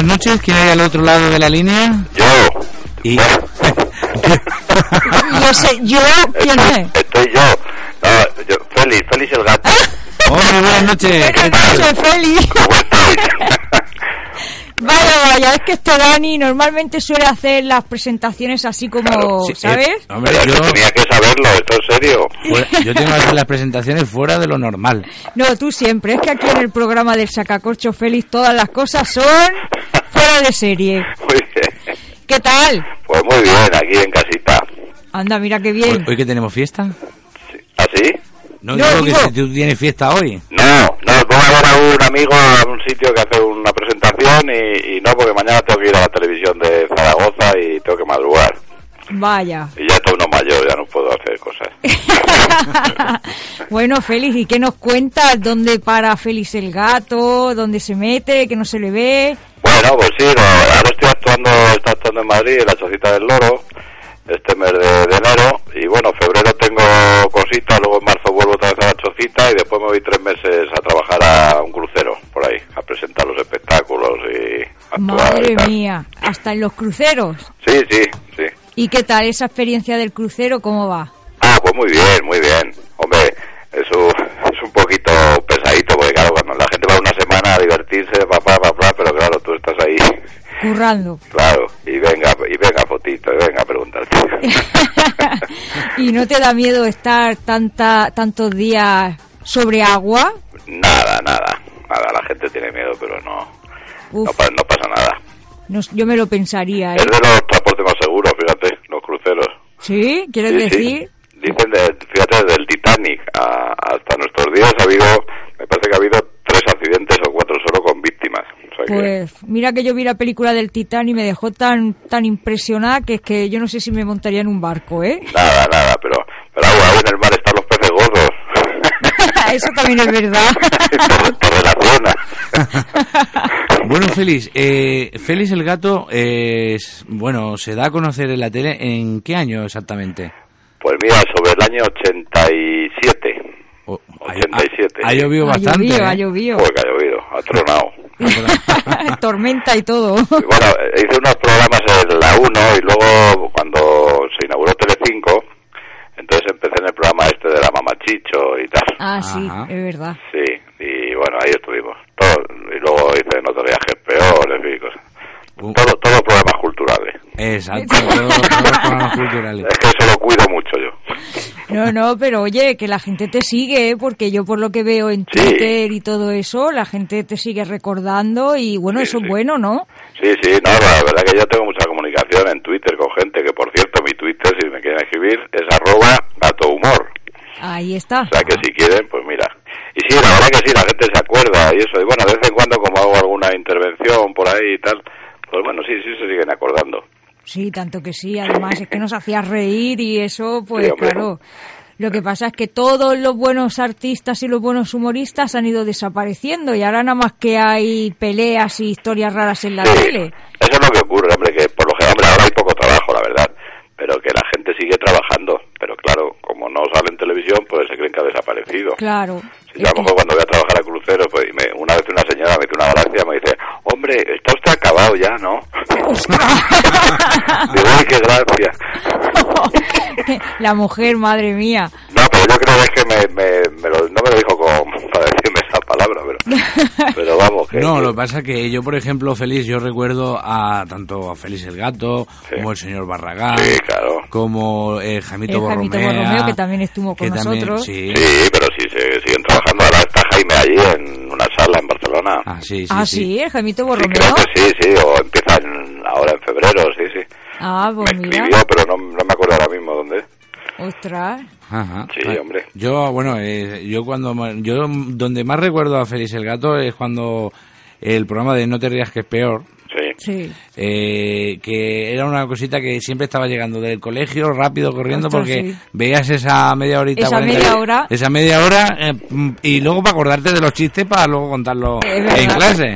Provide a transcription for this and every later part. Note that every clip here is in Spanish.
Buenas noches, ¿quién hay al otro lado de la línea? Yo. Y... Yo sé, yo, ¿quién es? Estoy yo. No, yo Félix, Félix el gato. Muy buenas noches. ¿qué tal? Soy Feli. ¿Cómo estáis? Vaya, es que este Dani normalmente suele hacer las presentaciones así como, Sí, ¿sabes? eh, hombre, Pero yo, que tenía que saberlo, esto es serio. fuera- yo tengo que hacer las presentaciones fuera de lo normal. No, tú siempre. Es que aquí en el programa del Sacacorcho Félix todas las cosas son fuera de serie. Muy bien. ¿Qué tal? Pues muy bien, aquí en casita. Anda, mira qué Hoy, bien. hoy que tenemos fiesta. ¿Así? No, No, digo que digo- si tú tienes fiesta hoy. No, no, voy a ver a un amigo a un sitio que hace una presentación y, y no, porque mañana tengo que ir a la televisión de Zaragoza y tengo que madrugar. Vaya. Y ya estoy uno mayor, ya no puedo hacer cosas. bueno, Félix, ¿y qué nos cuentas? ¿Dónde para Félix el gato? ¿Dónde se mete? ¿Que no se le ve? Bueno, pues sí, no, ahora estoy actuando, estoy actuando en Madrid, en la Chocita del Loro, este mes de, de enero, y bueno, febrero tengo cositas, luego en marzo vuelvo otra vez a la Chocita y después me voy tres meses a trabajar a un crucero, por ahí, presentar los espectáculos y actuar Madre y tal. mía, hasta en los cruceros. Sí, sí, sí. ¿Y qué tal esa experiencia del crucero? ¿Cómo va? Ah, pues muy bien, muy bien. Hombre, es un, es un poquito pesadito, porque claro, cuando la gente va una semana a divertirse, papá, papá, pero claro, tú estás ahí, Currando. claro, y venga, y venga fotito, y venga a preguntarte. ¿Y no te da miedo estar tanta, tantos días sobre agua? nada, nada, nada, la gente tiene miedo, pero no, no, no pasa nada. no- yo me lo pensaría, Es ¿eh? de los transportes más seguros, fíjate, los cruceros. ¿Sí? ¿Quieres Sí, sí. decir? Dicen, de, fíjate, del Titanic a- hasta nuestros días ha habido, me parece que ha habido tres accidentes o cuatro solo con víctimas. O sea que- Pues mira que yo vi la película del Titán y me dejó tan tan impresionada que es que yo no sé si me montaría en un barco, ¿eh? Nada, nada, pero, pero agua, ahí en el mar gordos. Eso también es verdad. te, te relaciona. Bueno, Félix, eh, Félix el gato, eh, es- bueno, se da a conocer en la tele. ¿En qué año exactamente? Pues mira, sobre el año 87. O- ha- 87. Ha, ha llovido ha bastante. llovido, ha ¿eh? llovido. Joder, ha llovido, ha tronado. Tormenta y todo. Y bueno, hice unos programas en la 1 y luego cuando se inauguró Telecinco, entonces empecé en el programa este de la Mamachicho. Ah, sí, Ajá. es verdad. Sí, y bueno, ahí estuvimos. Todo, y luego hice en otros viajes peor, en fin, cosas. Uh. Todo, todo programas culturales. Exacto, todos todos los programas culturales. Es que eso lo cuido mucho yo. No, no, pero oye, que la gente te sigue, ¿eh? porque yo por lo que veo en Sí. Twitter y todo eso, la gente te sigue recordando y bueno, Sí, eso sí. es bueno, ¿no? Sí, sí, no, la verdad que yo tengo mucha comunicación en Twitter con gente, que por cierto, mi Twitter, si me quieren escribir, es arroba gato humor. Ahí está. O sea que si quieren, pues mira. Y sí, la verdad que sí, la gente se acuerda y eso. Y bueno, de vez en cuando como hago alguna intervención por ahí y tal, pues bueno, sí, sí se siguen acordando. Sí, tanto que sí, además es que nos hacías reír y eso, pues Sí, claro. Lo que pasa es que todos los buenos artistas y los buenos humoristas han ido desapareciendo y ahora nada más que hay peleas y historias raras en la Sí, tele. Eso es lo que ocurre, hombre, que por lo general, ahora hay poco trabajo, la verdad. Pero que la gente sigue trabajando. Pero claro, no sale en televisión, pues se creen que ha desaparecido. Claro. Sí, a lo mejor cuando voy a trabajar a crucero, pues me- una vez una señora me hizo una gracia, me dice, hombre, está usted acabado ya, ¿no? Digo, "Ay, qué gracia. la mujer, madre mía. No, pero yo creo que es que me, me, me lo- no me lo dijo con, para decirme esa palabra, pero, vamos, que... No, lo que pasa es que yo, por ejemplo, Félix, yo recuerdo a tanto a Félix el Gato, Sí. como el señor Barragán, Sí, claro. como eh, Jamito El Jaimito Borromea, Borromeo, que también estuvo con también- nosotros. sí. Sí, pero sí, se siguen trabajando. Ahora está Jaime allí en una sala en Barcelona. Ah, sí, sí, ah, sí. sí, el Jaimito Sí, Borromeo. creo que sí, sí, o empiezan ahora en febrero, sí, sí. Ah, pues me mira. escribió, pero no, no me acuerdo ahora mismo dónde. Ostras. Ajá. Sí, Ah, hombre. Yo, bueno, eh, yo cuando yo donde más recuerdo a Félix el Gato es cuando el programa de No te rías que es peor, Sí. Sí. eh, que era una cosita que siempre estaba llegando del colegio rápido corriendo Ostras, porque sí. veías esa media horita Esa 40, media hora. esa media hora eh, y luego para acordarte de los chistes para luego contarlo Es en clase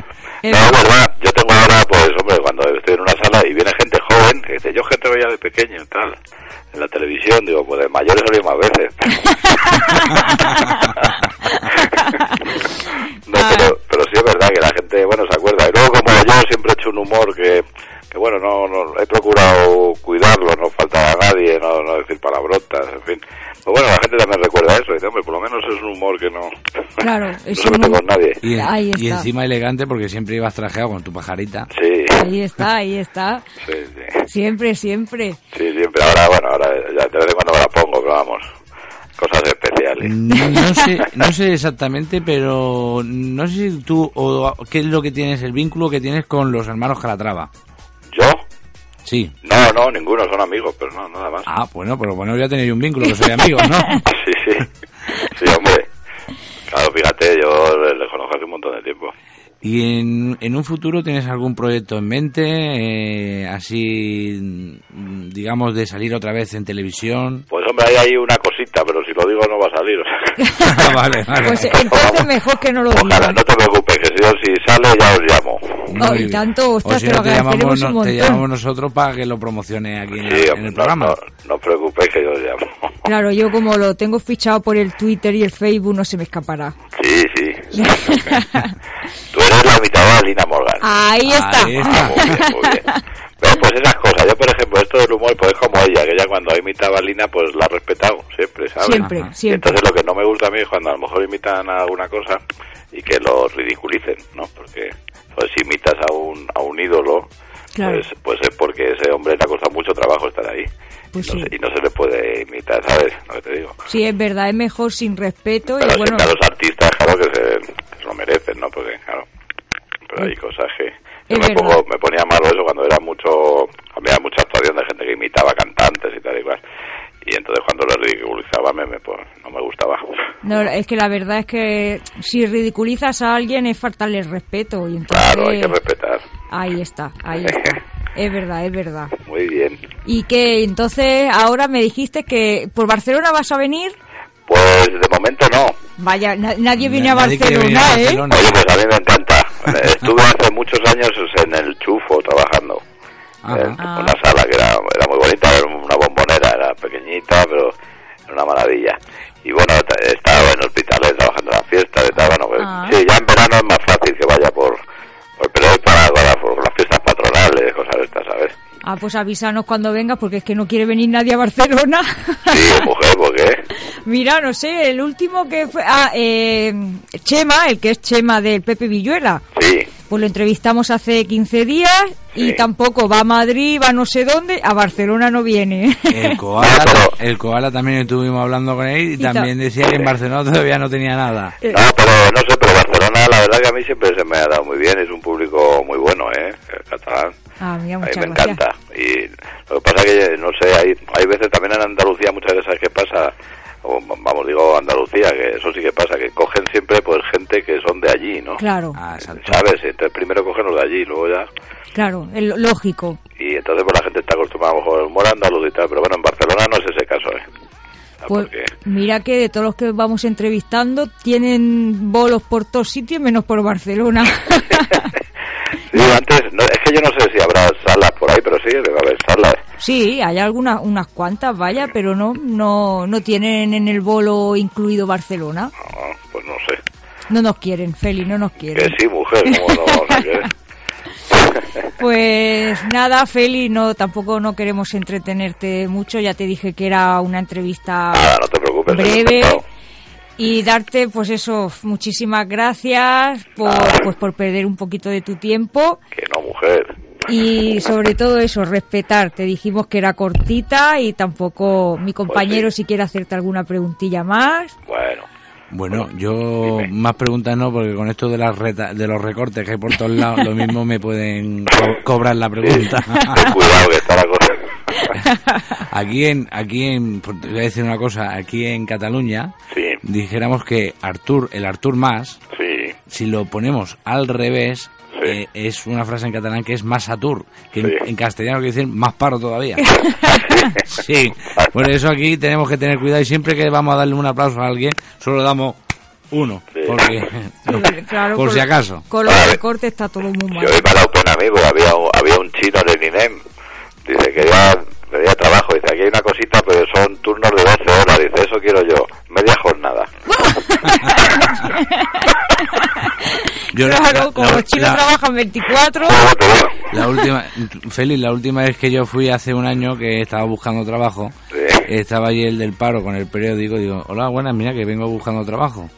No, verdad. Yo tengo ahora, pues, hombre, cuando estoy en una sala y viene gente joven, que dice, yo que te veía de pequeño y tal, en la televisión, digo, pues de mayores oí más veces. no, Ah. pero, pero sí es verdad que la gente, bueno, se acuerda. Y luego, como yo siempre he hecho un humor que, que bueno, no, no he procurado cuidarlo, no faltar a nadie, no, no decir palabrotas, en fin. Pues bueno, la gente también recuerda eso, y dice, hombre, por lo menos es un humor que no, Claro, no es se un mete humor- con nadie. y, y encima elegante porque siempre ibas trajeado con tu pajarita Sí, Ahí está, ahí está. sí, sí. Siempre, siempre. Sí, siempre. Ahora, bueno, ahora de vez en cuando me la pongo, pero vamos, cosas especiales. no, sé no sé exactamente pero no sé si tú o qué es lo que tienes el vínculo que tienes con los hermanos Calatrava ¿Yo? sí No, no, ninguno, son amigos, pero no, nada más. ah bueno pero bueno ya tenéis un vínculo que soy amigos no Sí, sí. Sí, hombre. Claro, fíjate, yo les conozco hace un montón de tiempo. ¿Y en, en un futuro tienes algún proyecto en mente, eh, así, mm, digamos, de salir otra vez en televisión? Pues hombre, hay ahí una cosita, pero si lo digo no va a salir. o sea. vale, vale. Pues entonces mejor que no lo Ojalá, digas. no te preocupes, que si, yo, si sale ya os llamo. No, y tanto, ostras, o si te no, lo te llamamos, no- te llamamos nosotros para que lo promocione aquí en, Sí, la- en hombre, el programa. no, no os preocupéis que yo os llamo. Claro, yo como lo tengo fichado por el Twitter y el Facebook, no se me escapará. Sí, sí. Tú eres la mitad de Lina Morgan. Ahí está. Ahí Ah, está. muy bien, muy bien. Pero pues esas cosas, yo por ejemplo, esto del humor, pues es como ella, que ella cuando imitaba a Lina, pues la ha respetado, siempre, ¿sabes? Siempre, siempre. entonces lo que no me gusta a mí es cuando a lo mejor imitan a alguna cosa y que lo ridiculicen, ¿no? Porque pues si imitas a un, a un ídolo, Claro. pues, pues es porque ese hombre le ha costado mucho trabajo estar ahí. Pues y, no sí. se, y no se le puede imitar, ¿sabes? Lo que te digo. Sí, es verdad, es mejor sin respeto Pero y bueno, a los artistas, que se, lo merecen, ¿no? Porque, claro, pero hay cosas que... Yo me, pongo, me ponía malo eso cuando era mucho... Había mucha actuación de gente que imitaba cantantes y tal y cual. Y entonces cuando lo ridiculizaba me, me, pues, no me gustaba. no, es que la verdad es que si ridiculizas a alguien es faltarle el respeto y entonces Claro, hay que respetar. ahí está, ahí está. Es verdad, es verdad. Muy bien. Y que entonces ahora me dijiste que por Barcelona vas a venir. Pues de momento no. Vaya, na- nadie viene a Barcelona, ¿eh? Oye, pues a mí me encanta. Estuve hace muchos años en el Chufo trabajando. Ajá. en Ah. una sala que era, era muy bonita, era una bombonera, era pequeñita, pero era una maravilla. Y bueno, ta- estaba en hospitales trabajando en las fiestas y tal, bueno, pues, Ah. sí, ya en verano es más fácil que vaya por, por pero es para, para- por las fiestas patronales, cosas de estas, ¿sabes? Ah, pues avísanos cuando vengas porque es que no quiere venir nadie a Barcelona. Sí, mujer, ¿por qué? Mira, no sé, el último que fue... Ah, eh, Chema, el que es Chema del Pepe Villuela. Sí, Pues lo entrevistamos hace 15 días y Sí. tampoco va a Madrid, va no sé dónde, a Barcelona no viene. El koala, Pero- el koala también estuvimos hablando con él y, Y ta- también decía que en Barcelona todavía no tenía nada. Eh, no, pero no sé, pero Barcelona la verdad que a mí siempre se me ha dado muy bien, es un público muy bueno, ¿eh? El catalán. ah, mira, A mí me gracias. encanta. Y lo que pasa que, no sé, hay, hay veces también en Andalucía, muchas veces que pasa, o, vamos, digo Andalucía, que eso sí que pasa, que cogen siempre pues gente que son de allí, ¿no? Claro, Ah. ¿Sabes? Entonces primero cogen los de allí, luego ya... claro, es lo- lógico. Y entonces pues la gente está acostumbrada a mejor humor andaluz y tal, pero bueno, en Barcelona no es ese caso, ¿eh? Ah, Pues mira que de todos los que vamos entrevistando tienen bolos por todos sitios menos por Barcelona. Sí, antes, no, es que yo no sé si habrá salas por ahí, pero sí, debe haber salas. sí, hay algunas unas cuantas, vaya, pero no no no tienen en el bolo incluido Barcelona. No, pues no sé. No nos quieren, Feli, no nos Que quieren. sí, mujer, ¿cómo no vamos a querer? Pues nada, Feli, no tampoco no queremos entretenerte mucho, ya te dije que era una entrevista Nada, no te preocupes. breve y darte pues eso, muchísimas gracias por pues por perder un poquito de tu tiempo Que no, mujer. Y sobre todo eso, respetar. Te dijimos que era cortita y tampoco mi compañero si quiere hacerte alguna preguntilla más. Bueno, Bueno, yo más preguntas no, porque con esto de las reta- de los recortes que hay por todos lados, lo mismo me pueden co- cobrar la pregunta. ten cuidado que está la cosa. aquí en, aquí en, pues, te voy a decir una cosa, aquí en Cataluña, Sí, dijéramos que Artur, el Artur más, sí, si lo ponemos al revés, sí. Eh, es una frase en catalán que es más atur, que en, en castellano quiere decir más paro todavía. sí, por eso aquí tenemos que tener cuidado y siempre que vamos a darle un aplauso a alguien, solo damos uno, porque Claro, por si acaso. Con los recortes está todo muy mal. Yo hoy me ha dado pena a mí, porque había, un- había un chino en el INEM, dice que ya pedía trabajo, dice aquí hay una cosita, pero son turnos de 12 horas, dice eso quiero yo, media jornada. Yo la- Claro, la- como la- los chinos la- trabajan 24. Luego te digo, La última, Félix, la última vez que yo fui hace un año que estaba buscando trabajo, Sí. estaba allí el del paro con el periódico, digo, hola, buenas, mira que vengo buscando trabajo.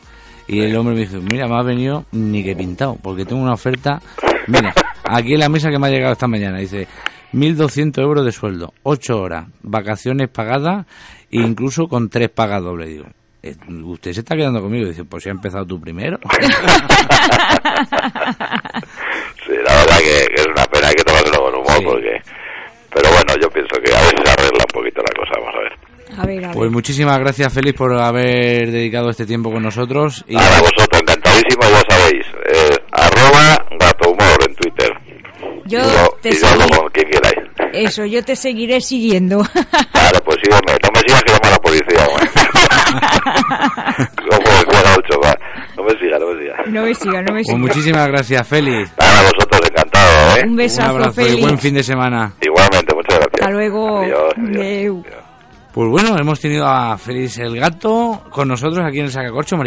Y el hombre me dice, mira, me ha venido ni que pintado, porque tengo una oferta, mira, aquí en la mesa que me ha llegado esta mañana, dice, 1.200 euros de sueldo, 8 horas, vacaciones pagadas, e incluso con tres pagas doble, digo. "Eh, ¿Usted se está quedando conmigo? Dice, pues si ha empezado tú primero. Sí, la verdad que, que es una pena, hay que tomárselo con humor, Sí. porque... Pero bueno, yo pienso que a veces se arregla un poquito la cosa, vamos a ver. A ver, a ver. Pues muchísimas gracias, Félix, por haber dedicado este tiempo con nosotros. Y Ahora vosotros, encantadísimo, ya sabéis, eh, arroba gato humor en Twitter. Yo y yo, te y seguiré- con quien queráis. Eso, yo te seguiré siguiendo. Claro, pues sígueme, no me sigas que llamo a la policía. Como va. No me sigas, no me sigas. no me siga, no me Pues siga. muchísimas gracias, Félix. Nada, vosotros, encantado, ¿eh? Un Un besazo, abrazo y Félix. buen fin de semana. Igualmente, muchas gracias. Hasta luego. Adiós, adiós. Adeu. Adiós. Pues bueno, hemos tenido a Félix el Gato con nosotros aquí en el Sacacorcho, Mari